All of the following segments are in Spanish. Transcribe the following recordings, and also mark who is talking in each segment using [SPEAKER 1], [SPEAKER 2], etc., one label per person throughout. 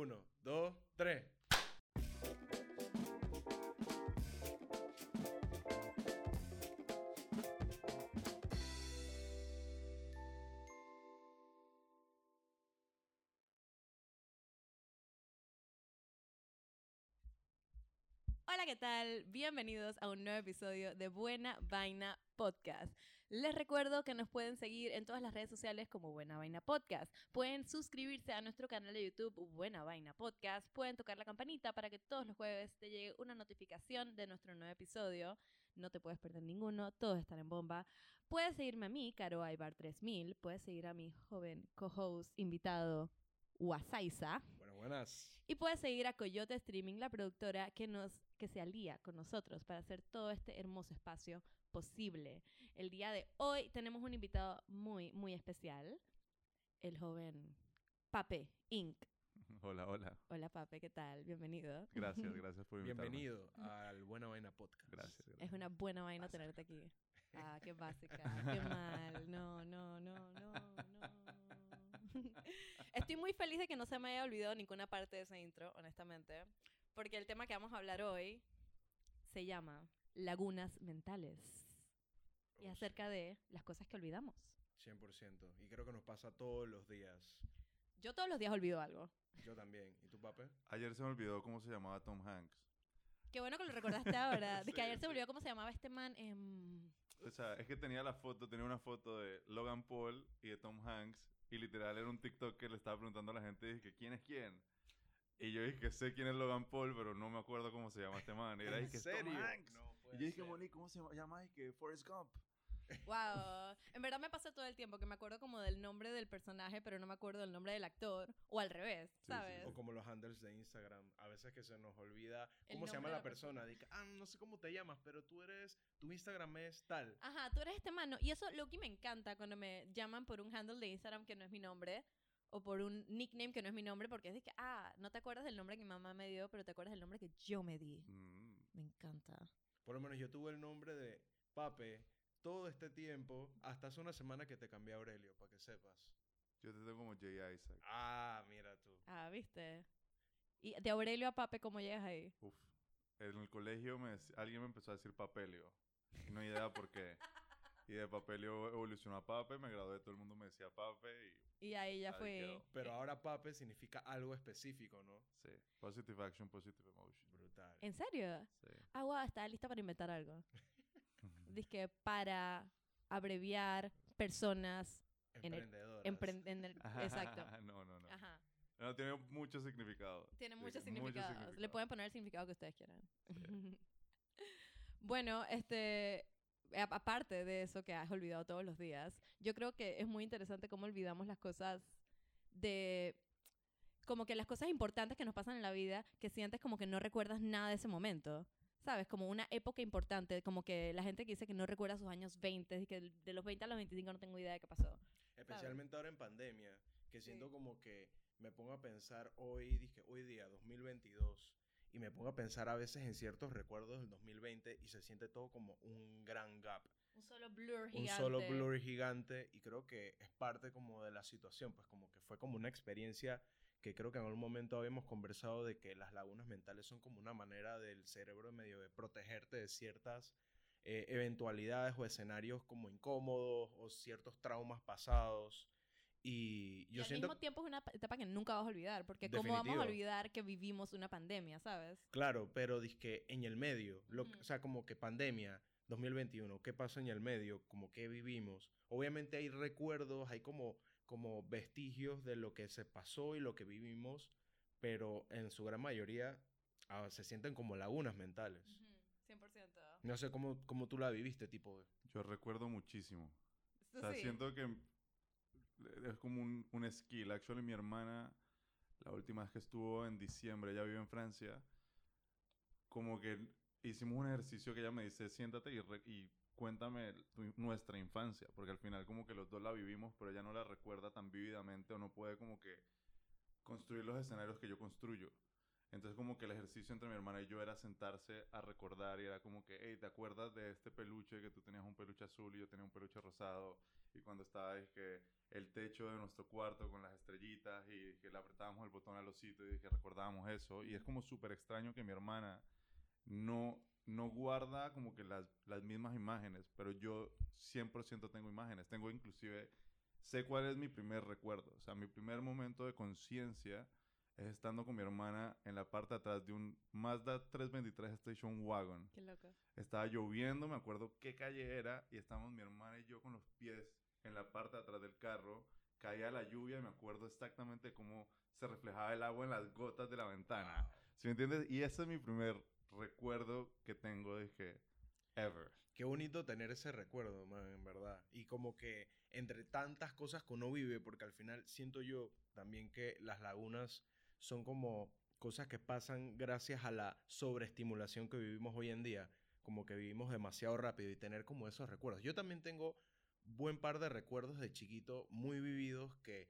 [SPEAKER 1] Uno, dos, tres.
[SPEAKER 2] Hola, ¿qué tal? Bienvenidos a un nuevo episodio de Buena Vaina Podcast. Les recuerdo que nos pueden seguir en todas las redes sociales como Buena Vaina Podcast. Pueden suscribirse a nuestro canal de YouTube Buena Vaina Podcast. Pueden tocar la campanita para que todos los jueves te llegue una notificación de nuestro nuevo episodio. No te puedes perder ninguno, todos están en bomba. Puedes seguirme a mí, Caro Aibar 3000. Puedes seguir a mi joven co-host invitado Wasaiza.
[SPEAKER 1] Buenas, buenas.
[SPEAKER 2] Y puedes seguir a Coyote Streaming, la productora que nos que se alía con nosotros para hacer todo este hermoso espacio posible. El día de hoy tenemos un invitado muy, muy especial, el joven Pape Inc.
[SPEAKER 3] Hola, hola.
[SPEAKER 2] Hola Pape, ¿qué tal? Bienvenido.
[SPEAKER 3] Gracias, gracias por invitarme.
[SPEAKER 1] Bienvenido al Buena Vaina Podcast.
[SPEAKER 3] Gracias, gracias.
[SPEAKER 2] Es una buena vaina tenerte aquí. Ah, qué básica, qué mal. No, no, no, no, no. Estoy muy feliz de que no se me haya olvidado ninguna parte de ese intro, honestamente, porque el tema que vamos a hablar hoy se llama lagunas mentales y acerca de las cosas que olvidamos.
[SPEAKER 1] 100%. Y creo que nos pasa todos los días.
[SPEAKER 2] Yo todos los días olvido algo.
[SPEAKER 1] Yo también. ¿Y tú, pape?
[SPEAKER 3] Ayer se me olvidó cómo se llamaba Tom Hanks.
[SPEAKER 2] Qué bueno que lo recordaste ahora. De que ayer se me olvidó cómo se llamaba este man. em,
[SPEAKER 3] O sea, es que tenía la foto, tenía una foto de Logan Paul y de Tom Hanks. Y literal era un TikTok que le estaba preguntando a la gente, dije, ¿quién es quién? Y yo dije sé quién es Logan Paul, pero no me acuerdo cómo se llama este man. Y era,
[SPEAKER 1] ¿En
[SPEAKER 3] dije,
[SPEAKER 1] serio?
[SPEAKER 3] Tom Hanks.
[SPEAKER 1] No
[SPEAKER 3] y yo dije. Monique, ¿cómo se llama? Y que Forrest Gump.
[SPEAKER 2] Wow. En verdad me pasa todo el tiempo que me acuerdo como del nombre del personaje, pero no me acuerdo del nombre del actor. O al revés,
[SPEAKER 3] sí.
[SPEAKER 2] ¿sabes?
[SPEAKER 1] O como los handles de Instagram. A veces que se nos olvida cómo se llama la
[SPEAKER 2] la
[SPEAKER 1] persona. Dice, ah, no sé cómo te llamas, pero tú eres... Tu Instagram es tal.
[SPEAKER 2] Ajá, tú eres este mano. Y eso, lo que me encanta cuando me llaman por un handle de Instagram que no es mi nombre. O por un nickname que no es mi nombre. Porque es de que, ah, no te acuerdas del nombre que mi mamá me dio, pero te acuerdas del nombre que yo me di.
[SPEAKER 3] Mm.
[SPEAKER 2] Me encanta.
[SPEAKER 1] Por lo menos yo tuve el nombre de Pape todo este tiempo, hasta hace una semana que te cambié a Aurelio, para que sepas.
[SPEAKER 3] Yo te tengo como Jay Isaac.
[SPEAKER 1] Ah, mira tú.
[SPEAKER 2] Ah, ¿viste? Y de Aurelio a Pape, ¿cómo llegas ahí?
[SPEAKER 3] Uf. En el colegio me alguien me empezó a decir papelio. Y no hay idea por qué. Y de papelio evolucionó a pape, me gradué, todo el mundo me decía pape y
[SPEAKER 2] Y ahí ya
[SPEAKER 3] Ahí
[SPEAKER 2] fue.
[SPEAKER 3] quedó.
[SPEAKER 1] Pero ahora Pape significa algo específico, ¿no?
[SPEAKER 3] sí. Positive action, positive emotion.
[SPEAKER 1] Brutal.
[SPEAKER 2] ¿En serio?
[SPEAKER 3] Sí.
[SPEAKER 2] Ah, guau, estaba lista para inventar algo. Dice para abreviar personas en el,
[SPEAKER 1] Emprendedoras.
[SPEAKER 2] en el- exacto.
[SPEAKER 3] no, no, no.
[SPEAKER 2] Ajá.
[SPEAKER 3] No, tiene mucho significado.
[SPEAKER 2] Tiene
[SPEAKER 3] Sí,
[SPEAKER 2] muchos
[SPEAKER 3] mucho
[SPEAKER 2] significados. Le
[SPEAKER 3] significado.
[SPEAKER 2] pueden poner el significado que ustedes quieran. bueno, este. Aparte de eso que has olvidado todos los días, yo creo que es muy interesante cómo olvidamos las cosas de. Como que las cosas importantes que nos pasan en la vida, que sientes como que no recuerdas nada de ese momento. ¿Sabes? Como una época importante, como que la gente que dice que no recuerda sus años 20, y que de los 20 a los 25 no tengo idea de qué pasó.
[SPEAKER 1] Especialmente ahora en pandemia, que siento
[SPEAKER 2] Sí.
[SPEAKER 1] como que me pongo a pensar hoy, dije, hoy día, 2022, y me pongo a pensar a veces en ciertos recuerdos del 2020 y se siente todo como un gran gap.
[SPEAKER 2] Un solo blur
[SPEAKER 1] Un
[SPEAKER 2] gigante.
[SPEAKER 1] solo blur gigante y creo que es parte como de la situación, pues como que fue como una experiencia que creo que en algún momento habíamos conversado de que las lagunas mentales son como una manera del cerebro medio de protegerte de ciertas eh, eventualidades o escenarios como incómodos o ciertos traumas pasados. Y
[SPEAKER 2] Y
[SPEAKER 1] yo
[SPEAKER 2] al
[SPEAKER 1] siento...
[SPEAKER 2] mismo tiempo es una etapa que nunca vas a olvidar, porque ¿cómo vamos
[SPEAKER 1] Definitivo.
[SPEAKER 2] a olvidar que vivimos una pandemia, sabes?
[SPEAKER 1] Claro, pero que en el medio, lo-
[SPEAKER 2] Ujú.
[SPEAKER 1] o sea, como que pandemia 2021, ¿qué pasó en el medio? Como que vivimos. Obviamente hay recuerdos, hay como, como vestigios de lo que se pasó y lo que vivimos, pero en su gran mayoría ah, se sienten como lagunas mentales.
[SPEAKER 2] 100%.
[SPEAKER 1] No sé cómo, cómo tú la viviste, tipo...
[SPEAKER 3] Yo recuerdo muchísimo. O sea,
[SPEAKER 2] sí.
[SPEAKER 3] siento que es como un, un skill. Actually, mi hermana, la última vez que estuvo en diciembre, ella vive en Francia, como que hicimos un ejercicio que ella me dice, siéntate y, re- y cuéntame nuestra infancia, porque al final como que los dos la vivimos, pero ella no la recuerda tan vívidamente o no puede como que construir los escenarios que yo construyo. Entonces como que el ejercicio entre mi hermana y yo era sentarse a recordar y era como que, hey, ¿te acuerdas de este peluche que tú tenías un peluche azul y yo tenía un peluche rosado? Y cuando estaba, es que el techo de nuestro cuarto con las estrellitas y que le apretábamos el botón al osito y que recordábamos eso. Y es como súper extraño que mi hermana no, no guarda como que las, las mismas imágenes, pero yo 100% tengo imágenes. Tengo inclusive, sé cuál es mi primer recuerdo. O sea, mi primer momento de conciencia es estando con mi hermana en la parte de atrás de un Mazda 323 Station Wagon.
[SPEAKER 2] Qué loco.
[SPEAKER 3] Estaba lloviendo, me acuerdo qué calle era, y estábamos mi hermana y yo con los pies en la parte de atrás del carro. Caía la lluvia y me acuerdo exactamente cómo se reflejaba el agua en las gotas de la ventana. ¿Sí me entiendes? Y ese es mi primer recuerdo que tengo de que ever.
[SPEAKER 1] Qué bonito tener ese recuerdo, man, en verdad. Y como que entre tantas cosas que uno vive, porque al final siento yo también que las lagunas son como cosas que pasan gracias a la sobreestimulación que vivimos hoy en día, como que vivimos demasiado rápido y tener como esos recuerdos. Yo también tengo buen par de recuerdos de chiquito muy vividos que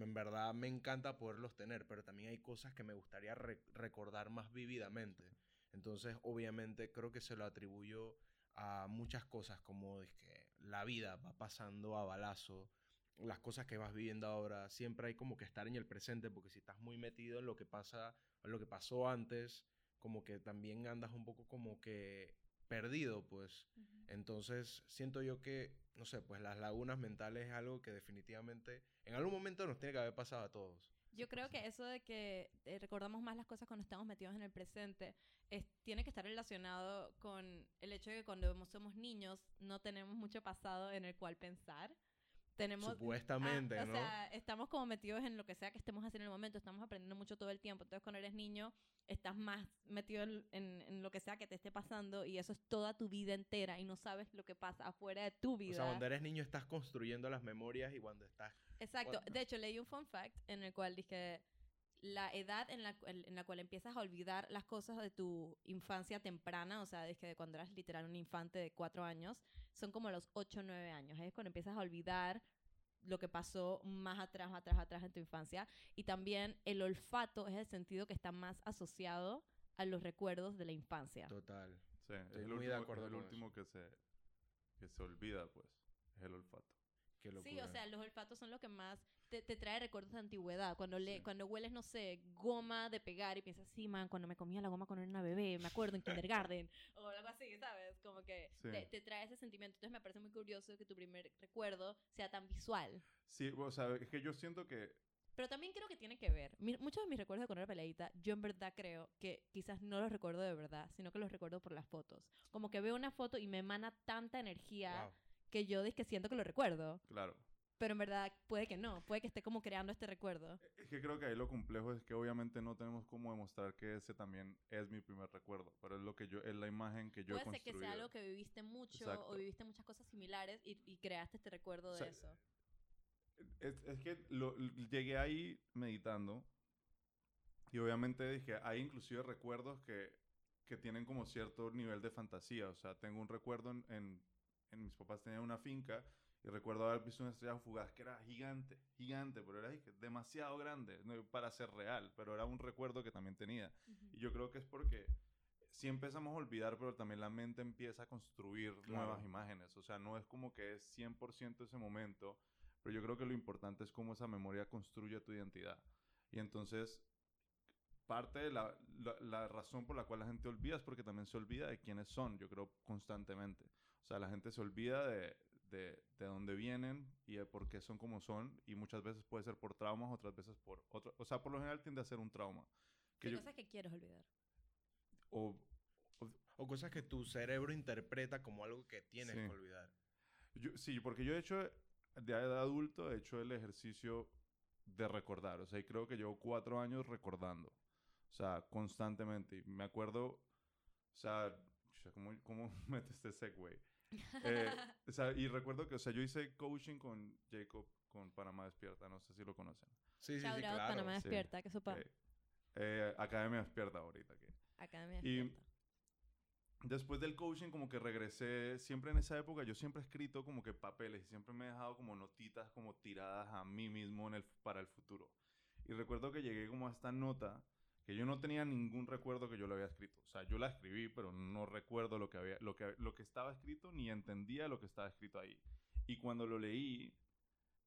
[SPEAKER 1] en verdad me encanta poderlos tener, pero también hay cosas que me gustaría re- recordar más vividamente. Entonces, obviamente, creo que se lo atribuyo a muchas cosas, como es que la vida va pasando a balazo, las cosas que vas viviendo ahora, siempre hay como que estar en el presente, porque si estás muy metido en lo que pasa, en lo que pasó antes, como que también andas un poco como que perdido, pues. Entonces, siento yo que, no sé, pues las lagunas mentales es algo que definitivamente en algún momento nos tiene que haber pasado a todos.
[SPEAKER 2] Yo creo que eso de que eh, recordamos más las cosas cuando estamos metidos en el presente es, tiene que estar relacionado con el hecho de que cuando somos niños no tenemos mucho pasado en el cual pensar. Tenemos,
[SPEAKER 1] Supuestamente,
[SPEAKER 2] ah,
[SPEAKER 1] ¿no?
[SPEAKER 2] O sea, estamos como metidos en lo que sea que estemos haciendo en el momento, estamos aprendiendo mucho todo el tiempo. Entonces, cuando eres niño, estás más metido en, en- en lo que sea que te esté pasando y eso es toda tu vida entera y no sabes lo que pasa afuera de tu vida.
[SPEAKER 1] O sea, cuando eres niño estás construyendo las memorias y cuando estás...
[SPEAKER 2] Exacto.
[SPEAKER 1] Cuando-
[SPEAKER 2] De hecho, leí un fun fact en el cual dije la edad en la, en la cual empiezas a olvidar las cosas de tu infancia temprana, o sea, desde de cuando eras literal un infante de cuatro años, son como los ocho o nueve años. Es cuando empiezas a olvidar lo que pasó más atrás, atrás, atrás en tu infancia. Y también el olfato es el sentido que está más asociado a los recuerdos de la infancia.
[SPEAKER 1] Total.
[SPEAKER 3] Sí, es
[SPEAKER 1] Estoy
[SPEAKER 3] el
[SPEAKER 1] muy
[SPEAKER 3] último,
[SPEAKER 1] de
[SPEAKER 3] es
[SPEAKER 1] acuerdo
[SPEAKER 3] el
[SPEAKER 1] con
[SPEAKER 3] último que se, que se olvida, pues. Es el olfato.
[SPEAKER 2] Sí, o sea, los olfatos son lo que más te, te trae recuerdos de antigüedad. Cuando, le,
[SPEAKER 3] Sí.
[SPEAKER 2] cuando hueles, no sé, goma de pegar y piensas, sí, man, cuando me comía la goma cuando era una bebé, me acuerdo en kindergarten, algo así, ¿sabes? Como que
[SPEAKER 3] Sí.
[SPEAKER 2] te, te trae ese sentimiento. Entonces me parece muy curioso que tu primer recuerdo sea tan visual.
[SPEAKER 3] Sí, o sea, es que yo siento que
[SPEAKER 2] Pero también creo que tiene que ver. Mi- muchos de mis recuerdos de cuando era peladita, yo en verdad creo que quizás no los recuerdo de verdad, sino que los recuerdo por las fotos. Como que veo una foto y me emana tanta energía
[SPEAKER 1] Wow.
[SPEAKER 2] que yo que siento que lo recuerdo.
[SPEAKER 3] Claro.
[SPEAKER 2] Pero en verdad puede que no, puede que esté como creando este recuerdo.
[SPEAKER 3] Es que creo que ahí lo complejo es que obviamente no tenemos cómo demostrar que ese también es mi primer recuerdo, pero es lo que yo es la imagen que yo he
[SPEAKER 2] Puede ser que
[SPEAKER 3] construido.
[SPEAKER 2] sea algo que viviste mucho
[SPEAKER 3] Exacto.
[SPEAKER 2] o viviste muchas cosas similares y, y creaste este recuerdo
[SPEAKER 3] O sea,
[SPEAKER 2] de eso.
[SPEAKER 3] Es, es que lo- llegué ahí meditando y obviamente dije, hay inclusive recuerdos que, que tienen como cierto nivel de fantasía. O sea, tengo un recuerdo en, en, en mis papás tenían una finca y recuerdo haber visto una estrella fugaz que era gigante, gigante, pero era demasiado grande para ser real, pero era un recuerdo que también tenía. Y yo creo que es porque sí empezamos a olvidar, pero también la mente empieza a construir
[SPEAKER 1] Claro.
[SPEAKER 3] nuevas imágenes. O sea, no es como que es 100% ese momento, pero yo creo que lo importante es cómo esa memoria construye tu identidad. Y entonces, parte de la, la, la razón por la cual la gente olvida es porque también se olvida de quiénes son, yo creo, constantemente. O sea, la gente se olvida de, de, de dónde vienen y de por qué son como son, y muchas veces puede ser por traumas, otras veces por otro, o sea, por lo general tiende a ser un trauma. Que
[SPEAKER 2] ¿Qué
[SPEAKER 3] yo-
[SPEAKER 2] cosas que quieres olvidar?
[SPEAKER 3] o,
[SPEAKER 1] O cosas que tu cerebro interpreta como algo que tienes
[SPEAKER 3] Sí.
[SPEAKER 1] que olvidar.
[SPEAKER 3] Yo- sí, porque yo he hecho, de edad adulto, he hecho el ejercicio de recordar. O sea, y creo que llevo cuatro años recordando. O sea, constantemente. Y me acuerdo, o sea, ¿cómo, cómo metes este segue? Eh, o sea, y recuerdo que, o sea, yo hice coaching con Jacob, con Panamá Despierta, no sé si lo conocen.
[SPEAKER 1] Sí, sí, sí, claro.
[SPEAKER 2] Panamá
[SPEAKER 3] sí.
[SPEAKER 2] Despierta, que sopa.
[SPEAKER 3] Eh, eh, Academia Despierta ahorita. Que.
[SPEAKER 2] Academia
[SPEAKER 3] Y-
[SPEAKER 2] Despierta.
[SPEAKER 3] Después del coaching, como que regresé, siempre en esa época, yo siempre he escrito como que papeles y siempre me he dejado como notitas como tiradas a mí mismo en el, para el futuro. Y recuerdo que llegué como a esta nota que yo no tenía ningún recuerdo que yo lo había escrito. O sea, yo la escribí, pero no recuerdo lo que, había, lo que, lo que estaba escrito ni entendía lo que estaba escrito ahí. Y cuando lo leí,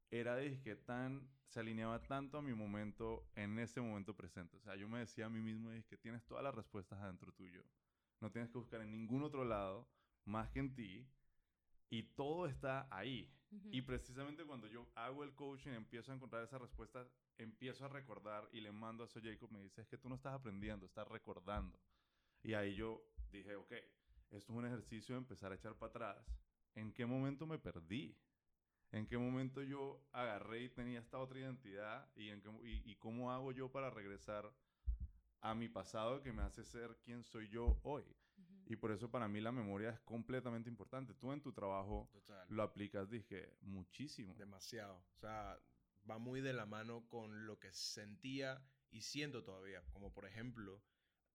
[SPEAKER 3] era de que tan, se alineaba tanto a mi momento en ese momento presente. O sea, yo me decía a mí mismo, es que tienes todas las respuestas adentro tuyo. No tienes que buscar en ningún otro lado más que en ti. Y todo está ahí.
[SPEAKER 2] Ujú.
[SPEAKER 3] Y precisamente cuando yo hago el coaching, empiezo a encontrar esas respuestas, empiezo a recordar y le mando a eso a Jacob, me dice, es que tú no estás aprendiendo, estás recordando. Y ahí yo dije, ok, esto es un ejercicio de empezar a echar para atrás. ¿En qué momento me perdí? ¿En qué momento yo agarré y tenía esta otra identidad? ¿Y, en qué y, y cómo hago yo para regresar a mi pasado que me hace ser quien soy yo hoy? Y por eso para mí la memoria es completamente importante. Tú en tu trabajo
[SPEAKER 1] Total.
[SPEAKER 3] lo aplicas, dije, muchísimo.
[SPEAKER 1] Demasiado. O sea, va muy de la mano con lo que sentía y siento todavía. Como por ejemplo,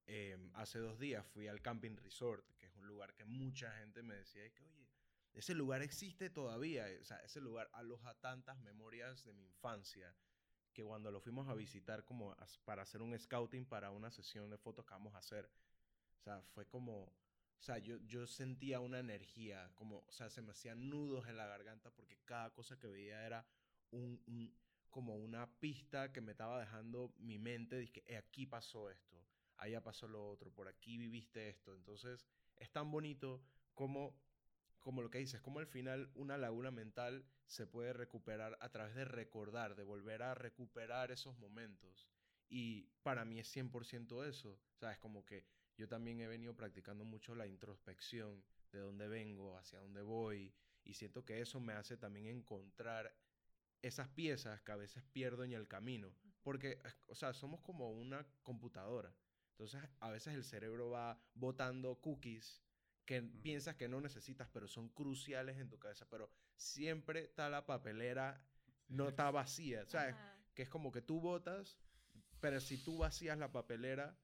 [SPEAKER 1] em, hace dos días fui al Camping Resort, que es un lugar que mucha gente me decía, "Ay, que oye, ese lugar existe todavía. O sea, ese lugar aloja tantas memorias de mi infancia que cuando lo fuimos a visitar como para hacer un scouting para una sesión de fotos que vamos a hacer, o sea, fue como, o sea, yo, yo sentía una energía, como, o sea, se me hacían nudos en la garganta porque cada cosa que veía era un, como una pista que me estaba dejando mi mente, "Eh, aquí pasó esto, allá pasó lo otro, por aquí viviste esto. Entonces, es tan bonito como, como lo que dices, como al final una laguna mental se puede recuperar a través de recordar, de volver a recuperar esos momentos. Y para mí es 100% eso. O sea, es como que yo también he venido practicando mucho la introspección de dónde vengo, hacia dónde voy. Y siento que eso me hace también encontrar esas piezas que a veces pierdo en el camino. Porque, o sea, somos como una computadora. Entonces, a veces el cerebro va botando cookies que piensas que no necesitas, pero son cruciales en tu cabeza. Pero siempre está la papelera, no está vacía. O sea, es- que es como que tú votas, pero si tú vacías la papelera,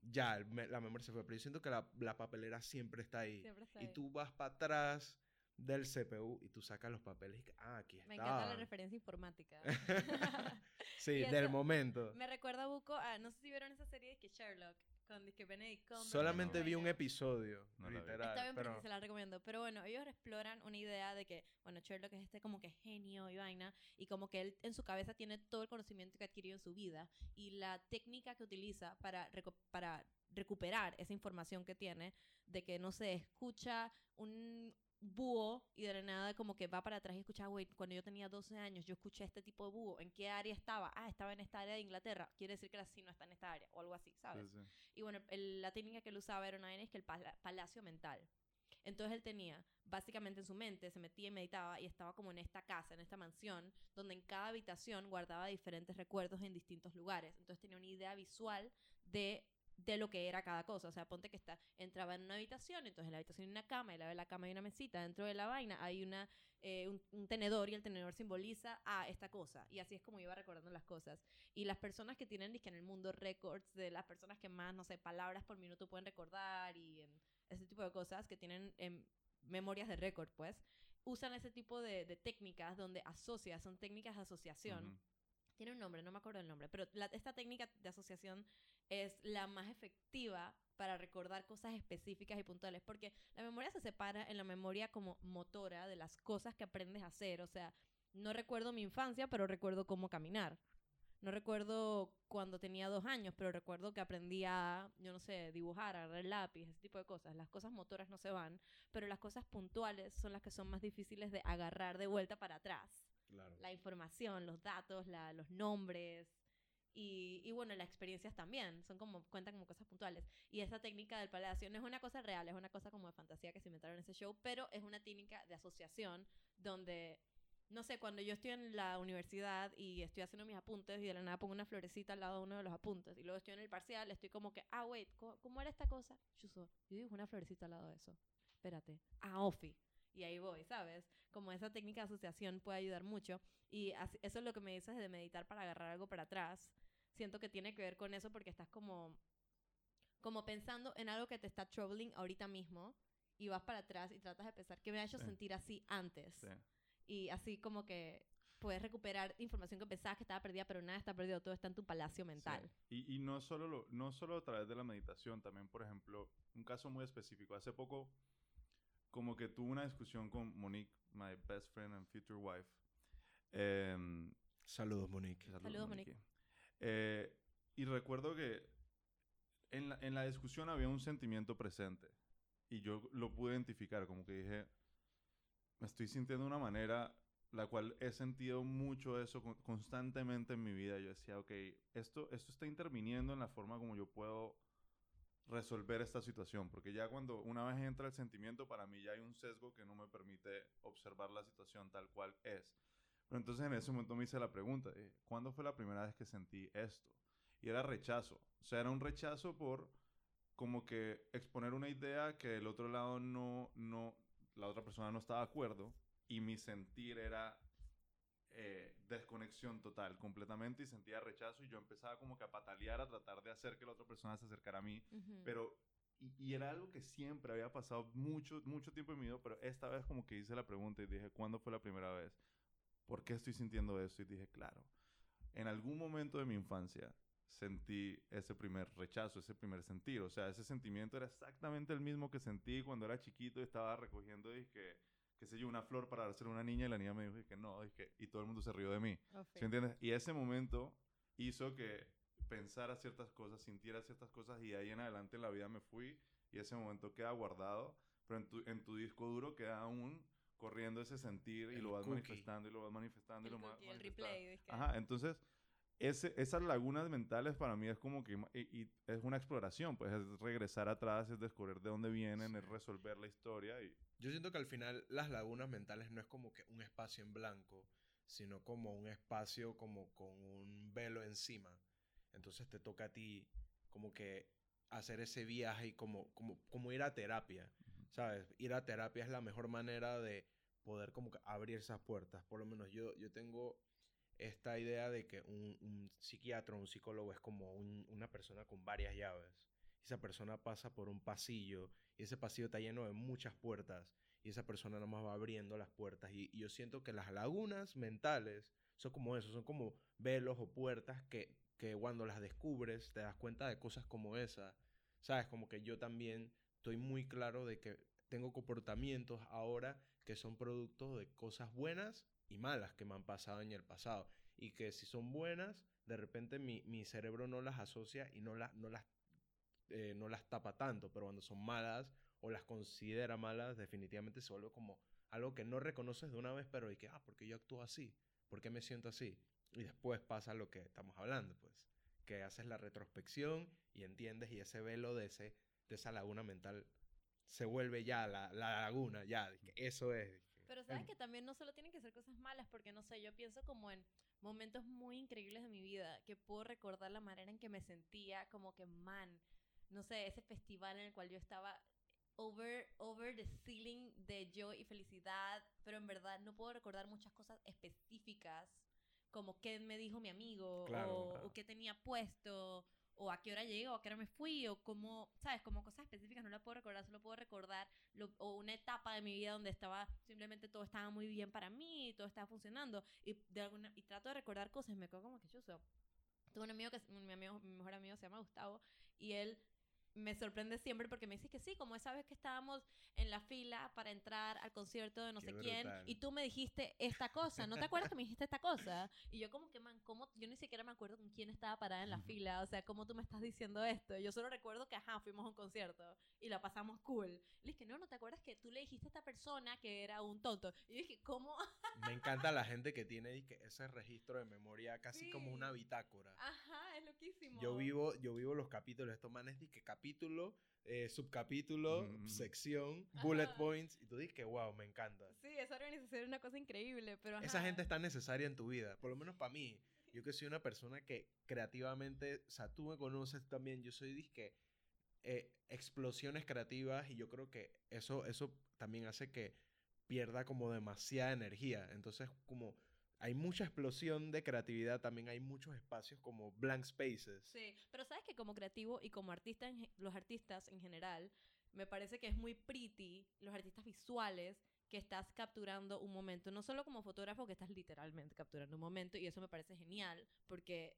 [SPEAKER 1] ya me- la memoria se fue. Pero yo siento que la, la papelera siempre está ahí.
[SPEAKER 2] Siempre está
[SPEAKER 1] y
[SPEAKER 2] ahí.
[SPEAKER 1] tú vas para atrás del CPU y tú sacas los papeles y que, ah, aquí está.
[SPEAKER 2] Me encanta la referencia informática.
[SPEAKER 1] sí,
[SPEAKER 2] Y
[SPEAKER 1] del momento.
[SPEAKER 2] Me recuerda, Buco, a, no sé si vieron esa serie de que Sherlock, con que Benedict Cumberbatch.
[SPEAKER 1] Solamente
[SPEAKER 3] no.
[SPEAKER 1] vi un episodio,
[SPEAKER 3] No
[SPEAKER 1] literal.
[SPEAKER 2] Está bien
[SPEAKER 1] pero
[SPEAKER 2] se la recomiendo. Pero bueno, ellos exploran una idea de que, bueno, Sherlock es este como que genio y vaina, y como que él en su cabeza tiene todo el conocimiento que adquirió en su vida, y la técnica que utiliza para, reco- para recuperar esa información que tiene, de que, no sé, escucha un búho y de la nada como que va para atrás y escucha, wait, cuando yo tenía 12 años yo escuché este tipo de búho, ¿en qué área estaba? Ah, estaba en esta área de Inglaterra, quiere decir que la no está en esta área, o algo así, ¿sabes?
[SPEAKER 3] Sí, sí.
[SPEAKER 2] Y bueno, el- la técnica que él usaba era una es que el pala- palacio mental. Entonces él tenía, básicamente en su mente, se metía y meditaba y estaba como en esta casa, en esta mansión, donde en cada habitación guardaba diferentes recuerdos en distintos lugares. Entonces tenía una idea visual de, de lo que era cada cosa. O sea, ponte que está, entraba en una habitación, entonces en la habitación hay una cama, y la de la cama hay una mesita, dentro de la vaina hay una, eh, un, un tenedor y el tenedor simboliza a esta cosa. Y así es como iba recordando las cosas. Y las personas que tienen, dizque en el mundo récords, de las personas que más, no sé, palabras por minuto pueden recordar y em, ese tipo de cosas, que tienen em, memorias de récord, pues, usan ese tipo de, de técnicas donde asocia, son técnicas de asociación.
[SPEAKER 3] Ujú.
[SPEAKER 2] Tiene un nombre, no me acuerdo el nombre, pero la- esta técnica de asociación es la más efectiva para recordar cosas específicas y puntuales, porque la memoria se separa en la memoria como motora de las cosas que aprendes a hacer, o sea, no recuerdo mi infancia, pero recuerdo cómo caminar. No recuerdo cuando tenía dos años, pero recuerdo que aprendí a, yo no sé, dibujar, agarrar el lápiz, ese tipo de cosas. Las cosas motoras no se van, pero las cosas puntuales son las que son más difíciles de agarrar de vuelta para atrás
[SPEAKER 1] Claro.
[SPEAKER 2] la información, los datos, la- los nombres y, y bueno, las experiencias también, son como, cuentan como cosas puntuales. Y esa técnica del palacio no es una cosa real, es una cosa como de fantasía que se inventaron en ese show, pero es una técnica de asociación donde, no sé, cuando yo estoy en la universidad y estoy haciendo mis apuntes y de la nada pongo una florecita al lado de uno de los apuntes y luego estoy en el parcial, estoy como que, ah, wait, ¿cómo, cómo era esta cosa? Chuso, yo dibujo una florecita al lado de eso. Espérate. Ah, Ofi. Y ahí voy, ¿sabes? Como esa técnica de asociación puede ayudar mucho. Y así- eso es lo que me dices de meditar para agarrar algo para atrás. Siento que tiene que ver con eso porque estás como, como pensando en algo que te está troubling ahorita mismo y vas para atrás y tratas de pensar qué me ha hecho
[SPEAKER 3] Sí.
[SPEAKER 2] sentir así antes.
[SPEAKER 3] Sí.
[SPEAKER 2] Y así como que puedes recuperar información que pensabas que estaba perdida, pero nada está perdido, todo está en tu palacio mental.
[SPEAKER 3] Y, y no, solo lo- no solo a través de la meditación, también, por ejemplo, un caso muy específico. Hace poco, como que tuve una discusión con Monique, my best friend and future wife. Em,
[SPEAKER 1] Saludos, Monique.
[SPEAKER 2] Saludos, Monique.
[SPEAKER 3] Eh, y recuerdo que en la, en la discusión había un sentimiento presente. Y yo lo pude identificar, como que dije, me estoy sintiendo de una manera la cual he sentido mucho eso con- constantemente en mi vida. Yo decía, ok, esto, esto está interviniendo en la forma como yo puedo resolver esta situación, porque ya cuando una vez entra el sentimiento, para mí ya hay un sesgo que no me permite observar la situación tal cual es. Pero entonces en ese momento me hice la pregunta, de, ¿cuándo fue la primera vez que sentí esto? Y era rechazo, o sea, era un rechazo por como que exponer una idea que el otro lado no, no, la otra persona no estaba de acuerdo y mi sentir era eh, desconexión total, completamente, y sentía rechazo y yo empezaba como que a patalear, a tratar de hacer que la otra persona se acercara a mí,
[SPEAKER 2] Ujú.
[SPEAKER 3] pero, y, y era algo que siempre había pasado mucho, mucho tiempo en mi vida, pero esta vez como que hice la pregunta y dije, ¿cuándo fue la primera vez? ¿Por qué estoy sintiendo esto? Y dije, claro, en algún momento de mi infancia sentí ese primer rechazo, ese primer sentir, o sea, ese sentimiento era exactamente el mismo que sentí cuando era chiquito y estaba recogiendo, dije, qué sé yo, una flor para dársela a una niña y la niña me dijo que no, dije, y todo el mundo se rió de mí.
[SPEAKER 2] Ok.
[SPEAKER 3] ¿Sí entiendes? Y ese momento hizo que pensara ciertas cosas, sintiera ciertas cosas y de ahí en adelante en la vida me fui y ese momento queda guardado, pero en tu, en tu disco duro queda aún corriendo ese sentir y
[SPEAKER 1] El
[SPEAKER 3] lo vas
[SPEAKER 1] cookie.
[SPEAKER 3] manifestando y lo vas manifestando
[SPEAKER 2] El
[SPEAKER 3] y lo vas
[SPEAKER 2] cookie, el
[SPEAKER 3] manifestando.
[SPEAKER 2] replay. dizque.
[SPEAKER 3] Ajá, entonces ese, esas lagunas mentales para mí es como que y, y es una exploración, pues es regresar atrás, es descubrir de dónde vienen, es
[SPEAKER 1] Sí.
[SPEAKER 3] resolver la historia y
[SPEAKER 1] Yo siento que al final las lagunas mentales no es como que un espacio en blanco, sino como un espacio como con un velo encima. Entonces te toca a ti como que hacer ese viaje y como, como, como ir a terapia, ¿sabes? Ir a terapia es la mejor manera de poder como abrir esas puertas. Por lo menos yo, yo tengo esta idea de que un, un psiquiatra o un psicólogo es como un- una persona con varias llaves. Esa persona pasa por un pasillo y ese pasillo está lleno de muchas puertas y esa persona nada más va abriendo las puertas y, y yo siento que las lagunas mentales son como eso, son como velos o puertas que, que cuando las descubres te das cuenta de cosas como esa, sabes, como que yo también estoy muy claro de que tengo comportamientos ahora que son producto de cosas buenas y malas que me han pasado en el pasado y que si son buenas, de repente mi, mi cerebro no las asocia y no, las no, las, eh, no las tapa tanto, pero cuando son malas o las considera malas, definitivamente se vuelve como algo que no reconoces de una vez, pero y que, ah, ¿por qué yo actúo así? ¿Por qué me siento así? Y después pasa lo que estamos hablando, pues, que haces la retrospección y entiendes y ese velo de, ese, de esa laguna mental se vuelve ya la, la laguna, ya, eso es.
[SPEAKER 2] Pero sabes que también no solo tienen que ser cosas malas, porque no sé, yo pienso como en momentos muy increíbles de mi vida, que puedo recordar la manera en que me sentía como que, man, no sé, ese festival en el cual yo estaba over, over the ceiling de joy y felicidad, pero en verdad no puedo recordar muchas cosas específicas, como qué me dijo mi amigo,
[SPEAKER 1] Claro,
[SPEAKER 2] o,
[SPEAKER 3] claro.
[SPEAKER 2] o qué tenía puesto, o a qué hora llegué, o a qué hora me fui, o cómo, ¿sabes? Como cosas específicas no las puedo recordar, solo puedo recordar lo- o una etapa de mi vida donde estaba simplemente todo estaba muy bien para mí, todo estaba funcionando y de alguna y trato de recordar cosas, y me quedo como que chuzo. Tuve un amigo que mi amigo, mi mejor amigo se llama Gustavo y él me sorprende siempre porque me dice que sí, como esa vez que estábamos en la fila para entrar al concierto de no
[SPEAKER 1] Qué
[SPEAKER 2] sé quién
[SPEAKER 1] brutal.
[SPEAKER 2] y tú me dijiste esta cosa, ¿no te acuerdas que me dijiste esta cosa? Y yo como que, man, ¿cómo? Yo ni siquiera me acuerdo con quién estaba parada en la fila, o sea, ¿cómo tú me estás diciendo esto? Yo solo recuerdo que, ajá, fuimos a un concierto y la pasamos cool. Le dije, no, ¿no te acuerdas que tú le dijiste a esta persona que era un tonto? Y yo dije, ¿cómo?
[SPEAKER 1] Me encanta la gente que tiene ese registro de memoria casi como una
[SPEAKER 2] Sí.
[SPEAKER 1] bitácora.
[SPEAKER 2] Ajá, es loquísimo.
[SPEAKER 1] Yo vivo, yo vivo los capítulos, estos manes que capítulo, eh, subcapítulo,
[SPEAKER 3] Mm.
[SPEAKER 1] sección, bullet
[SPEAKER 2] Ajá.
[SPEAKER 1] points, y tú dices que wow, me encanta.
[SPEAKER 2] Sí, esa organización es una cosa increíble, pero
[SPEAKER 1] Esa
[SPEAKER 2] ajá.
[SPEAKER 1] gente es tan necesaria en tu vida, por lo menos para mí. Yo que soy una persona que creativamente, o sea, tú me conoces también, yo soy disque eh, explosiones creativas y yo creo que eso, eso también hace que pierda como demasiada energía. Entonces, como hay mucha explosión de creatividad, también hay muchos espacios como blank spaces.
[SPEAKER 2] Sí, pero sabes que como creativo y como artista, los artistas en general, me parece que es muy pretty, los artistas visuales, que estás capturando un momento, no solo como fotógrafo, que estás literalmente capturando un momento, y eso me parece genial, porque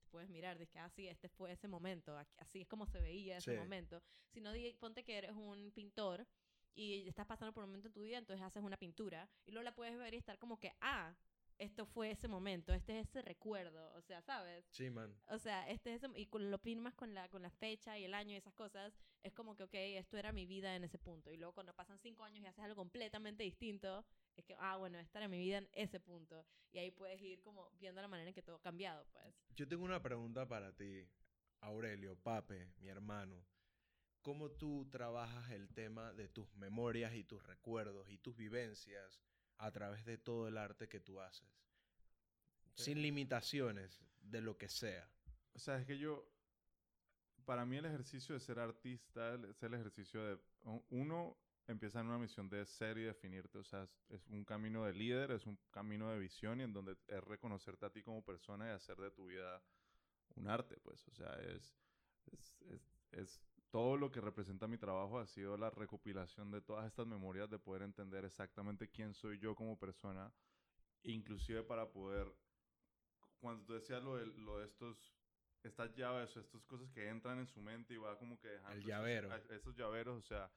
[SPEAKER 2] te puedes mirar, dices que así, este fue ese momento, así es como se veía ese
[SPEAKER 1] Sí.
[SPEAKER 2] momento, sino ponte que eres un pintor y estás pasando por un momento en tu vida, entonces haces una pintura, y luego la puedes ver y estar como que, ah, esto fue ese momento, este es ese recuerdo, o sea, ¿sabes?
[SPEAKER 1] Sí, man.
[SPEAKER 2] O sea, este es ese- y con- lo firmas con la, con la fecha y el año y esas cosas, es como que, ok, esto era mi vida en ese punto. Y luego cuando pasan cinco años y haces algo completamente distinto, es que, ah, bueno, esta era mi vida en ese punto. Y ahí puedes ir como viendo la manera en que todo ha cambiado, pues.
[SPEAKER 1] Yo tengo una pregunta para ti, Aurelio, Pape, mi hermano. ¿Cómo tú trabajas el tema de tus memorias y tus recuerdos y tus vivencias a través de todo el arte que tú haces? Sin limitaciones de lo que sea.
[SPEAKER 3] O sea, es que yo, para mí el ejercicio de ser artista es el ejercicio de, uno empieza en una misión de ser y definirte, o sea, es, es un camino de líder, es un camino de visión y en donde es reconocerte a ti como persona y hacer de tu vida un arte, pues, o sea, es, es, es, es todo lo que representa mi trabajo ha sido la recopilación de todas estas memorias, de poder entender exactamente quién soy yo como persona, inclusive para poder, cuando tú decías lo de, lo de estos, estas llaves o estas cosas que entran en su mente y va como que dejando... esos-
[SPEAKER 1] llavero.
[SPEAKER 3] esos llaveros, o sea,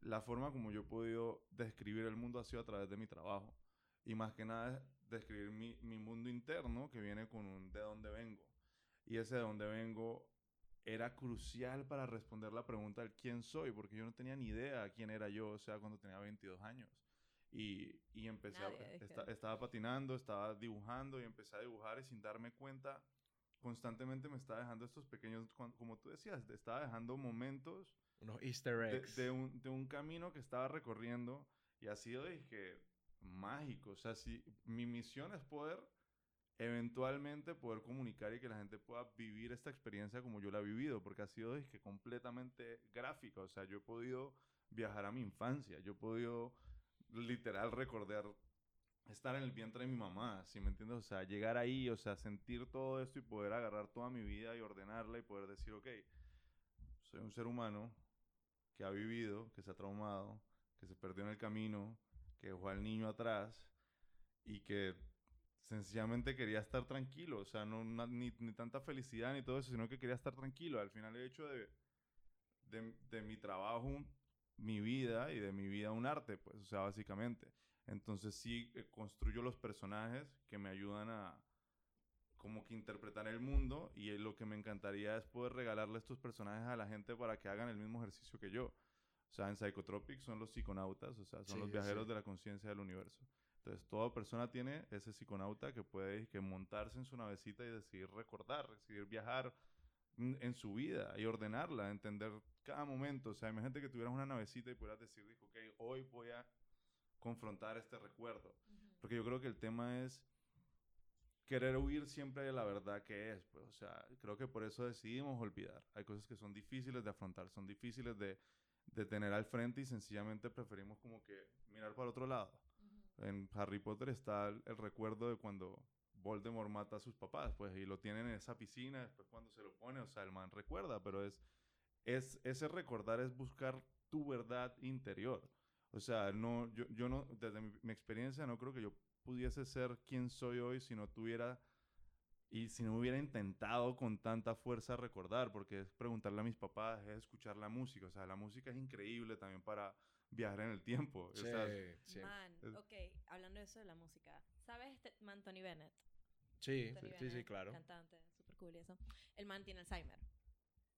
[SPEAKER 3] la forma como yo he podido describir el mundo ha sido a través de mi trabajo. Y más que nada describir mi, mi mundo interno que viene con un de dónde vengo. Y ese de dónde vengo era crucial para responder la pregunta del quién soy, porque yo no tenía ni idea quién era yo, o sea, cuando tenía 22 años. Y, y empecé a-
[SPEAKER 2] Nadie, es
[SPEAKER 3] esta- estaba patinando, estaba dibujando y empecé a dibujar y sin darme cuenta, constantemente me estaba dejando estos pequeños, como tú decías, estaba dejando momentos
[SPEAKER 1] Unos easter
[SPEAKER 3] de,
[SPEAKER 1] eggs.
[SPEAKER 3] de un, de un camino que estaba recorriendo y ha sido dije, mágico. O sea, si mi misión es poder eventualmente poder comunicar y que la gente pueda vivir esta experiencia como yo la he vivido, porque ha sido dije, completamente gráfica. O sea, yo he podido viajar a mi infancia, yo he podido literal recordar estar en el vientre de mi mamá, ¿sí me entiendes? O sea, llegar ahí, o sea, sentir todo esto y poder agarrar toda mi vida y ordenarla y poder decir, ok, soy un ser humano que ha vivido, que se ha traumado, que se perdió en el camino, que dejó al niño atrás y que sencillamente quería estar tranquilo, o sea, no ni, ni tanta felicidad ni todo eso, sino que quería estar tranquilo. Al final he hecho de, de, de mi trabajo mi vida y de mi vida un arte, pues, o sea, básicamente. Entonces sí eh, construyo los personajes que me ayudan a como que interpretar el mundo y eh, lo que me encantaría es poder regalarle estos personajes a la gente para que hagan el mismo ejercicio que yo. O sea, en Psychotropic son los psiconautas, o sea, son
[SPEAKER 1] Sí,
[SPEAKER 3] los viajeros
[SPEAKER 1] sí.
[SPEAKER 3] de la conciencia del universo. Entonces, toda persona tiene ese psiconauta que puede que montarse en su navecita y decidir recordar, decidir viajar en su vida y ordenarla, entender cada momento. O sea, imagínate que tuvieras una navecita y pudieras decir, dijo, ok, hoy voy a confrontar este recuerdo. Porque yo creo que el tema es querer huir siempre de la verdad que es. Pues, o sea, creo que por eso decidimos olvidar. Hay cosas que son difíciles de afrontar, son difíciles de, de tener al frente y sencillamente preferimos como que mirar para otro lado. En Harry Potter está el, el recuerdo de cuando Voldemort mata a sus papás, pues, y lo tienen en esa piscina, después cuando se lo pone, o sea, el man recuerda, pero es, es ese recordar es buscar tu verdad interior. O sea, no, yo, yo no, desde mi, mi experiencia, no creo que yo pudiese ser quien soy hoy si no tuviera y si no hubiera intentado con tanta fuerza recordar, porque es preguntarle a mis papás, es escuchar la música, o sea, la música es increíble también para viajar en el tiempo.
[SPEAKER 1] Sí,
[SPEAKER 3] o sea,
[SPEAKER 1] sí.
[SPEAKER 2] Man, ok, hablando de eso de la música. ¿Sabes este man Tony Bennett?
[SPEAKER 1] Sí,
[SPEAKER 2] Tony
[SPEAKER 1] sí, sí,
[SPEAKER 2] Bennett,
[SPEAKER 1] claro.
[SPEAKER 2] Cantante, súper cool y eso. El man tiene Alzheimer.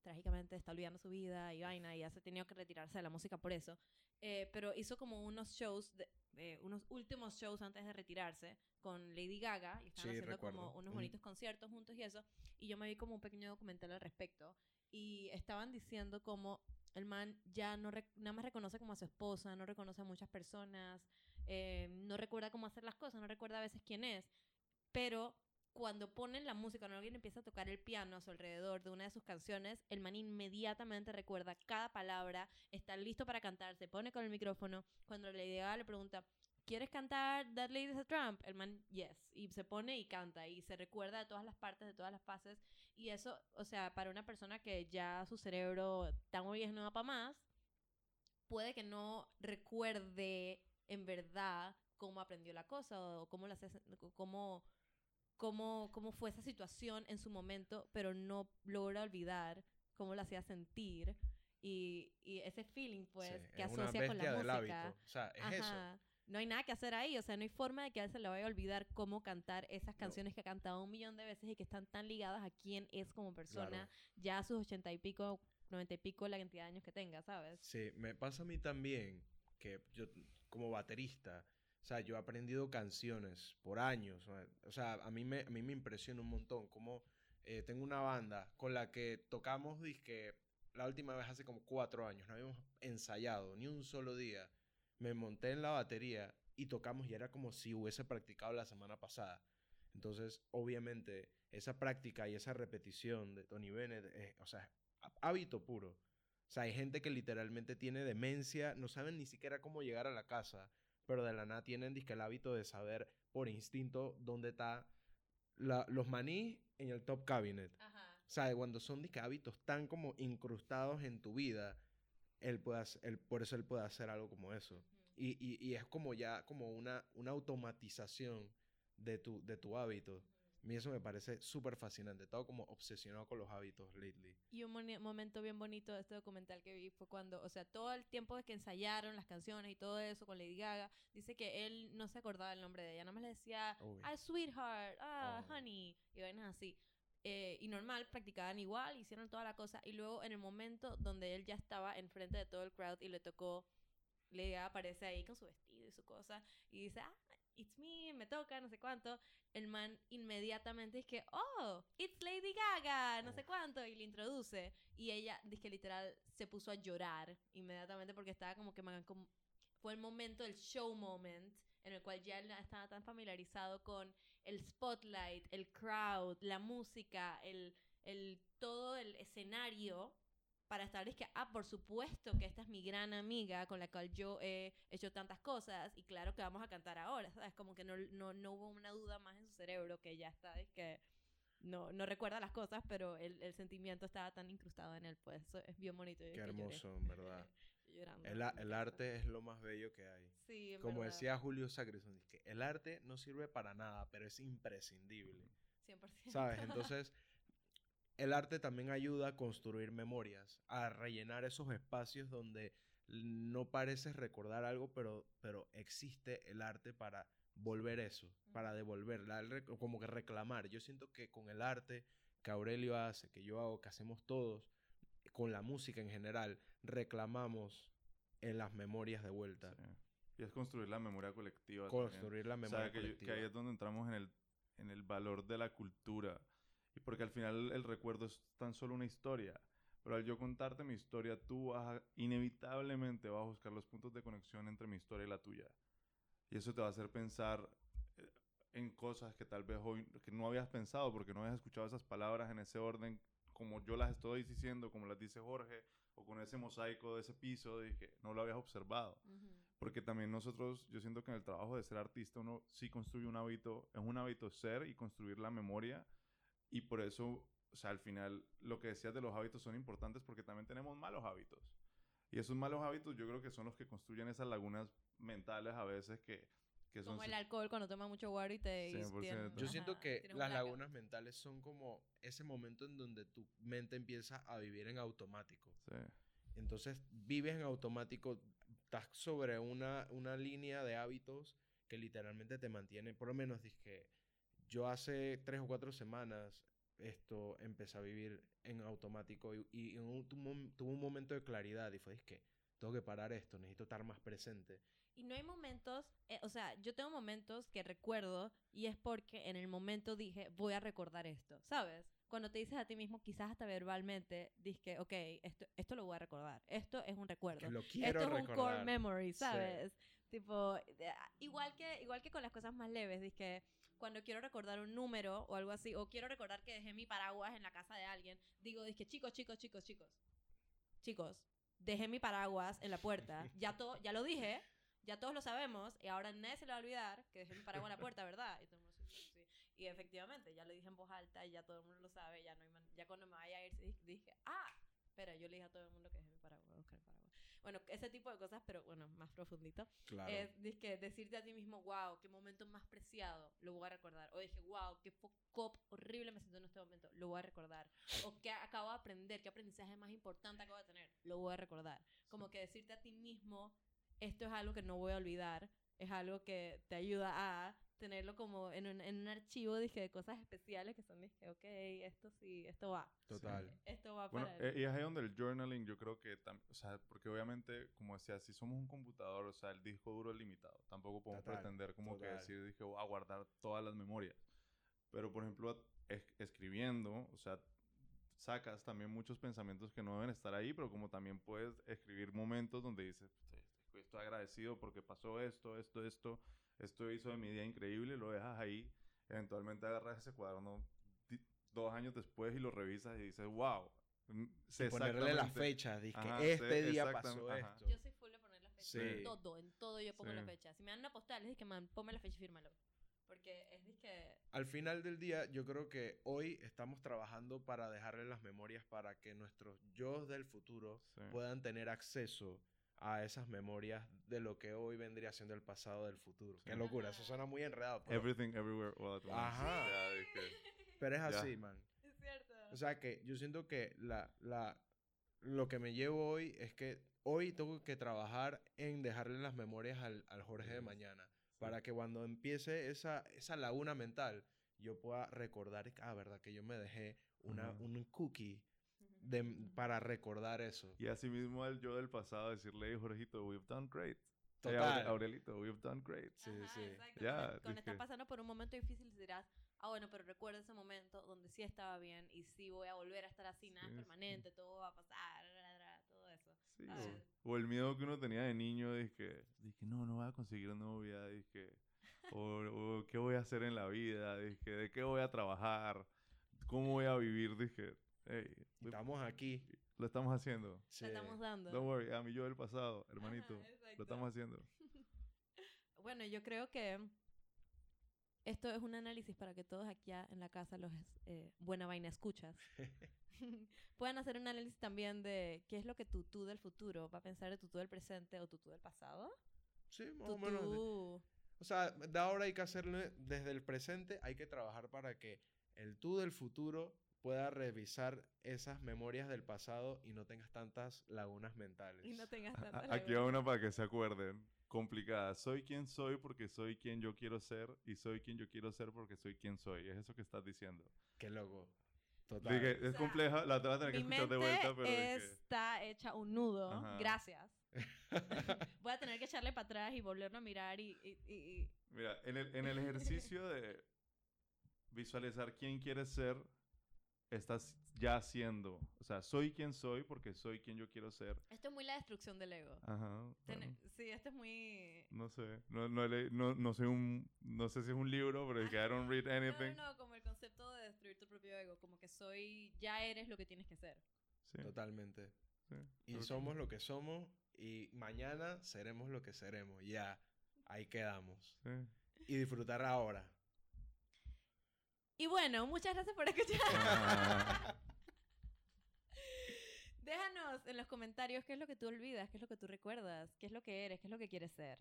[SPEAKER 2] Trágicamente está olvidando su vida y vaina y ya se ha tenido que retirarse de la música por eso. Eh, pero hizo como unos shows, de- eh, unos últimos shows antes de retirarse con Lady Gaga y estaban
[SPEAKER 1] Sí,
[SPEAKER 2] haciendo
[SPEAKER 1] recuerdo.
[SPEAKER 2] como unos bonitos conciertos juntos y eso. Y yo me vi como un pequeño documental al respecto y estaban diciendo como el man ya no nada más reconoce como a su esposa, no reconoce a muchas personas, eh, no recuerda cómo hacer las cosas, no recuerda a veces quién es, pero cuando ponen la música, cuando alguien empieza a tocar el piano a su alrededor de una de sus canciones, el man inmediatamente recuerda cada palabra, está listo para cantar, se pone con el micrófono. Cuando Lady Gaga le pregunta, ¿quieres cantar That Lady's a Trump? El man, yes. Y se pone y canta y se recuerda de todas las partes, de todas las fases. Y eso, o sea, para una persona que ya su cerebro tan hoy es no da para más, puede que no recuerde en verdad cómo aprendió la cosa o cómo, la cómo, cómo, cómo fue esa situación en su momento, pero no logra olvidar cómo la hacía sentir y, y ese feeling, pues,
[SPEAKER 1] Sí,
[SPEAKER 2] que asocia con la
[SPEAKER 1] bestia del
[SPEAKER 2] música.
[SPEAKER 1] hábito. O sea, es eso.
[SPEAKER 2] No hay nada que hacer ahí, o sea, no hay forma de que a él se le vaya a olvidar cómo cantar esas canciones que ha cantado un millón de veces y que están tan ligadas a quién es como persona,
[SPEAKER 1] Claro.
[SPEAKER 2] ya a sus ochenta y pico, noventa y pico, la cantidad de años que tenga, ¿sabes?
[SPEAKER 1] Sí, me pasa a mí también que yo como baterista, o sea, yo he aprendido canciones por años. o sea, a mí me, a mí me impresiona un montón como eh, tengo una banda con la que tocamos disque la última vez hace como cuatro años. No habíamos ensayado ni un solo día. Me monté en la batería y tocamos y era como si hubiese practicado la semana pasada. Entonces, obviamente, esa práctica y esa repetición de Tony Bennett, eh, o sea, há- hábito puro. O sea, hay gente que literalmente tiene demencia, no saben ni siquiera cómo llegar a la casa, pero de la nada tienen dizque, el hábito de saber por instinto dónde está la- los maní en el top cabinet.
[SPEAKER 2] Ajá.
[SPEAKER 1] O sea, cuando son dizque, hábitos tan como incrustados en tu vida, él puede hacer- él- por eso él puede hacer algo como eso. Y, y- y es como ya como una, una automatización de tu, de tu hábito. A mí eso me parece súper fascinante. He estado como obsesionado con los hábitos lately.
[SPEAKER 2] Y un momento bien bonito de este documental que vi fue cuando, o sea, todo el tiempo de que ensayaron las canciones y todo eso con Lady Gaga, dice que él no se acordaba el nombre de ella, nada más le decía, ah, sweetheart, ah,
[SPEAKER 1] Oh.
[SPEAKER 2] honey, y vainas así. Eh, y normal, practicaban igual, hicieron toda la cosa. Y luego, en el momento donde él ya estaba enfrente de todo el crowd y le tocó, Gaga aparece ahí con su vestido y su cosa, y dice, ah, it's me, me toca, no sé cuánto. El man inmediatamente dice oh, it's Lady Gaga, no sé cuánto, y le introduce. Y ella, dice que literal, se puso a llorar inmediatamente porque estaba como que, man, como- fue el momento, el show moment, en el cual ya él estaba tan familiarizado con el spotlight, el crowd, la música, el, el todo el escenario para estar es que, ah, por supuesto que esta es mi gran amiga con la cual yo he hecho tantas cosas y claro que vamos a cantar ahora, ¿sabes? Como que no, no, no hubo una duda más en su cerebro que ya está, es que no, no recuerda las cosas, pero el, el sentimiento estaba tan incrustado en él, pues eso es bien bonito.
[SPEAKER 1] Qué hermoso, en verdad.
[SPEAKER 2] Llorando
[SPEAKER 1] El, arte es lo más bello que hay.
[SPEAKER 2] Sí,
[SPEAKER 1] Como
[SPEAKER 2] verdad,
[SPEAKER 1] decía Julio Sacristán, dice que el arte no sirve para nada, pero es imprescindible.
[SPEAKER 2] 100%.
[SPEAKER 1] ¿Sabes? Entonces, el arte también ayuda a construir memorias, a rellenar esos espacios donde no pareces recordar algo, pero, pero existe el arte para volver eso, para devolverla, como que reclamar. Yo siento que con el arte que Aurelio hace, que yo hago, que hacemos todos, con la música en general, reclamamos en las memorias de vuelta.
[SPEAKER 3] Sí. Y es construir la memoria colectiva. también.
[SPEAKER 1] Construir la
[SPEAKER 3] O
[SPEAKER 1] memoria
[SPEAKER 3] sea, que, yo- que
[SPEAKER 1] colectiva.
[SPEAKER 3] ahí es donde entramos en el, en el valor de la cultura. Y porque al final el recuerdo es tan solo una historia. Pero al yo contarte mi historia, tú vas a- inevitablemente vas a buscar los puntos de conexión entre mi historia y la tuya. Y eso te va a hacer pensar eh, en cosas que tal vez hoy que no habías pensado porque no habías escuchado esas palabras en ese orden como yo las estoy diciendo, como las dice Jorge, o con ese mosaico de ese piso, que no lo habías observado. Porque también nosotros, yo siento que en el trabajo de ser artista uno sí construye un hábito, es un hábito ser y construir la memoria. Y por eso, o sea, al final lo que decías de los hábitos son importantes porque también tenemos malos hábitos. Y esos malos hábitos yo creo que son los que construyen esas lagunas mentales a veces que, que son...
[SPEAKER 2] Como el alcohol cuando tomas mucho water y te... y
[SPEAKER 3] 100%.
[SPEAKER 2] tienes-
[SPEAKER 1] Yo
[SPEAKER 2] ajá,
[SPEAKER 1] siento que las lagunas mentales son como ese momento en donde tu mente empieza a vivir en automático.
[SPEAKER 3] sí.
[SPEAKER 1] Entonces vives en automático, estás sobre una, una línea de hábitos que literalmente te mantiene, por lo menos dije, yo hace tres o cuatro semanas esto empecé a vivir en automático y, y en un, tuve un momento de claridad y fue, que tengo que parar esto, necesito estar más presente.
[SPEAKER 2] Y no hay momentos, eh, o sea, yo tengo momentos que recuerdo y es porque en el momento dije, voy a recordar esto, ¿sabes? Cuando te dices a ti mismo, quizás hasta verbalmente, dices que, ok, esto, esto lo voy a recordar, esto es un recuerdo.
[SPEAKER 1] Que lo quiero
[SPEAKER 2] esto es un core memory,
[SPEAKER 1] Sí.
[SPEAKER 2] ¿sabes? Tipo, ah, igual que, igual que con las cosas más leves, dices que cuando quiero recordar un número o algo así, o quiero recordar que dejé mi paraguas en la casa de alguien, digo, dije, chicos, chicos, chicos, chicos, chicos, dejé mi paraguas en la puerta, ya, to ya lo dije, ya todos lo sabemos, y ahora nadie se le va a olvidar que dejé mi paraguas en la puerta, ¿verdad? Y, todo el mundo, "Sí, sí, sí". Y efectivamente, ya lo dije en voz alta y ya todo el mundo lo sabe, ya, no hay man- ya cuando me vaya a ir, dije, ah, espera, yo le dije a todo el mundo que dejé mi paraguas buscar el paraguas. Bueno, ese tipo de cosas, pero bueno, más profundito.
[SPEAKER 1] Claro.
[SPEAKER 2] Es que decirte a ti mismo, wow, qué momento más preciado, lo voy a recordar. O dije, wow, qué cop horrible me siento en este momento, lo voy a recordar. O qué acabo de aprender, qué aprendizaje más importante acabo de tener, lo voy a recordar. Como que decirte a ti mismo, esto es algo que no voy a olvidar, es algo que te ayuda a tenerlo como en un, en un archivo dije, de cosas especiales que son, dije, ok, esto sí, esto va.
[SPEAKER 1] Total.
[SPEAKER 2] Esto va
[SPEAKER 3] Bueno,
[SPEAKER 2] para...
[SPEAKER 3] eh, y es ahí donde el journaling yo creo que, o sea, porque obviamente, como decía, si somos un computador, o sea, el disco duro es limitado. Tampoco podemos
[SPEAKER 1] Total,
[SPEAKER 3] pretender como que
[SPEAKER 1] total.
[SPEAKER 3] decir, dije, voy a guardar todas las memorias. Pero, por ejemplo, es- escribiendo, o sea, sacas también muchos pensamientos que no deben estar ahí, pero como también puedes escribir momentos donde dices, estoy, estoy- agradecido porque pasó esto, esto, esto, esto hizo de mi día increíble, lo dejas ahí, eventualmente agarras ese cuaderno dos años después y lo revisas y dices, wow. mm, sé
[SPEAKER 1] Y ponerle la fecha. Dije,
[SPEAKER 3] Ajá,
[SPEAKER 1] este
[SPEAKER 3] sé
[SPEAKER 1] día pasó
[SPEAKER 3] ajá.
[SPEAKER 1] esto.
[SPEAKER 2] Yo soy full de poner la fecha.
[SPEAKER 1] Sí.
[SPEAKER 2] En todo, en todo yo pongo la
[SPEAKER 3] Sí.
[SPEAKER 2] fecha. Si me dan una postal, es que, man, ponme la fecha y fírmalo. Porque es que...
[SPEAKER 1] Al final del día, yo creo que hoy estamos trabajando para dejarle las memorias para que nuestros yo del futuro
[SPEAKER 3] Sí.
[SPEAKER 1] puedan tener acceso a esas memorias de lo que hoy vendría siendo el pasado del futuro. Qué
[SPEAKER 3] Sí.
[SPEAKER 1] locura, eso suena muy enredado. Pero,
[SPEAKER 3] Everything, everywhere, all at once.
[SPEAKER 1] Ajá. Pero es así, man.
[SPEAKER 2] Es cierto.
[SPEAKER 1] O sea que yo siento que la, la, lo que me llevo hoy es que hoy tengo que trabajar en dejarle las memorias al, al Jorge de
[SPEAKER 3] Sí.
[SPEAKER 1] mañana. Para que cuando empiece esa, esa laguna mental, yo pueda recordar, ah, verdad, que yo me dejé una,
[SPEAKER 3] Ujú.
[SPEAKER 1] un cookie de, para recordar eso.
[SPEAKER 3] Y así mismo al yo del pasado decirle, "Hey, Jorgito, we've done great. Hey,
[SPEAKER 1] Total.
[SPEAKER 3] Aure- Aurelito, we've done great.
[SPEAKER 1] Sí,
[SPEAKER 2] Ajá,
[SPEAKER 1] sí.
[SPEAKER 2] exacto.
[SPEAKER 3] Ya,
[SPEAKER 2] cuando cuando estás pasando por un momento difícil dirás, ah, bueno, pero recuerda ese momento donde sí estaba bien y sí voy a volver a estar así, nada
[SPEAKER 3] Sí, sí.
[SPEAKER 2] permanente, todo va a pasar, ra, ra, todo eso.
[SPEAKER 3] Sí,
[SPEAKER 2] ¿sabes?
[SPEAKER 3] o, o el miedo que uno tenía de niño, dije, dije no, no voy a conseguir novia, dije, o, o qué voy a hacer en la vida, dije, de qué voy a trabajar, cómo voy a vivir, dije, hey,
[SPEAKER 1] estamos aquí.
[SPEAKER 3] lo estamos haciendo.
[SPEAKER 1] Sí.
[SPEAKER 2] Lo estamos dando.
[SPEAKER 3] Don't worry, a mi yo del pasado, hermanito,
[SPEAKER 2] Ajá,
[SPEAKER 3] lo estamos haciendo.
[SPEAKER 2] Bueno, yo creo que esto es un análisis para que todos aquí en la casa, los eh, buena vaina escuchas, puedan hacer un análisis también de qué es lo que tu tú del futuro va a pensar de tu tú del presente o tu tú del pasado.
[SPEAKER 1] Sí, más
[SPEAKER 2] Tu
[SPEAKER 1] o menos.
[SPEAKER 2] tú...
[SPEAKER 1] O sea, de ahora hay que hacerle, desde el presente hay que trabajar para que el tú del futuro pueda revisar esas memorias del pasado y no tengas tantas lagunas mentales.
[SPEAKER 2] Y no tengas tantas
[SPEAKER 3] a- Aquí va
[SPEAKER 2] lagunas.
[SPEAKER 3] una para que se acuerden. Complicada. Soy quien soy porque soy quien yo quiero ser y soy quien yo quiero ser porque soy quien soy. Es eso que estás diciendo.
[SPEAKER 1] Qué loco. Total.
[SPEAKER 3] Dije,
[SPEAKER 2] O
[SPEAKER 3] es
[SPEAKER 2] sea,
[SPEAKER 3] compleja, la te voy a tener que escuchar de vuelta, pero dije,
[SPEAKER 2] está hecha un nudo.
[SPEAKER 3] Ajá.
[SPEAKER 2] Gracias. Voy a tener que echarle para atrás y volverlo a mirar y... y- y- y-
[SPEAKER 3] mira, en el, en el ejercicio de visualizar quién quieres ser, estás ya haciendo. O sea, soy quien soy porque soy quien yo quiero ser.
[SPEAKER 2] Esto es muy la destrucción del ego.
[SPEAKER 3] Ajá.
[SPEAKER 2] Ten-
[SPEAKER 3] bueno,
[SPEAKER 2] Sí, esto es muy...
[SPEAKER 3] no sé. No, no, no, no sé un, no sé si es un libro, pero es que I don't read anything.
[SPEAKER 2] no, no, como el concepto de destruir tu propio ego, como que soy, ya eres lo que tienes que ser.
[SPEAKER 3] Sí,
[SPEAKER 1] Totalmente.
[SPEAKER 3] sí.
[SPEAKER 1] Y
[SPEAKER 3] que-
[SPEAKER 1] somos lo que somos y mañana seremos lo que seremos. Ya, ahí quedamos.
[SPEAKER 3] sí.
[SPEAKER 1] Y disfrutar ahora.
[SPEAKER 2] Y bueno, muchas gracias por escuchar. Déjanos en los comentarios qué es lo que tú olvidas, qué es lo que tú recuerdas, qué es lo que eres, qué es lo que quieres ser.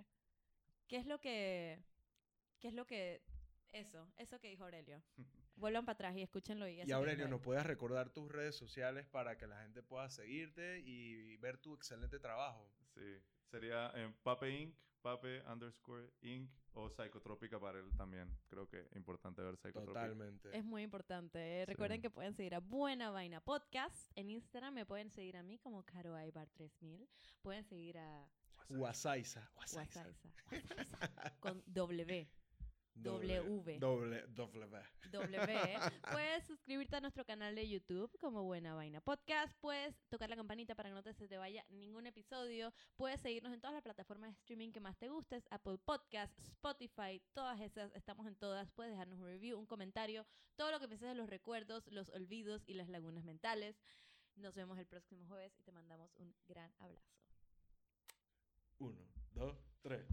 [SPEAKER 2] ¿Qué es lo que... ¿Qué es lo que... Eso, eso que dijo Aurelio. Vuelvan para atrás y escúchenlo. Y,
[SPEAKER 1] Aurelio, ¿nos puedes recordar tus redes sociales para que la gente pueda seguirte y ver tu excelente trabajo?
[SPEAKER 3] Sí, sería en Pape Inc., Pape underscore Inc. o Psicotrópica para él también. Creo que es importante ver Psicotrópica.
[SPEAKER 1] Totalmente.
[SPEAKER 2] Es muy importante. ¿eh? Recuerden que pueden seguir a Buena Vaina Podcast en Instagram. Me pueden seguir a mí como Caro Aibar 3000. Pueden seguir a.
[SPEAKER 1] Wasaiza. Wasaiza,
[SPEAKER 2] con W. W.
[SPEAKER 1] W.
[SPEAKER 2] W. Puedes suscribirte a nuestro canal de YouTube como Buena Vaina Podcast. Puedes tocar la campanita para que no te, se te vaya ningún episodio. Puedes seguirnos en todas las plataformas de streaming que más te gustes. Apple Podcast, Spotify, todas esas. Estamos en todas. Puedes dejarnos un review, un comentario. Todo lo que pienses de los recuerdos, los olvidos y las lagunas mentales. Nos vemos el próximo jueves y te mandamos un gran abrazo.
[SPEAKER 1] Uno, dos, tres.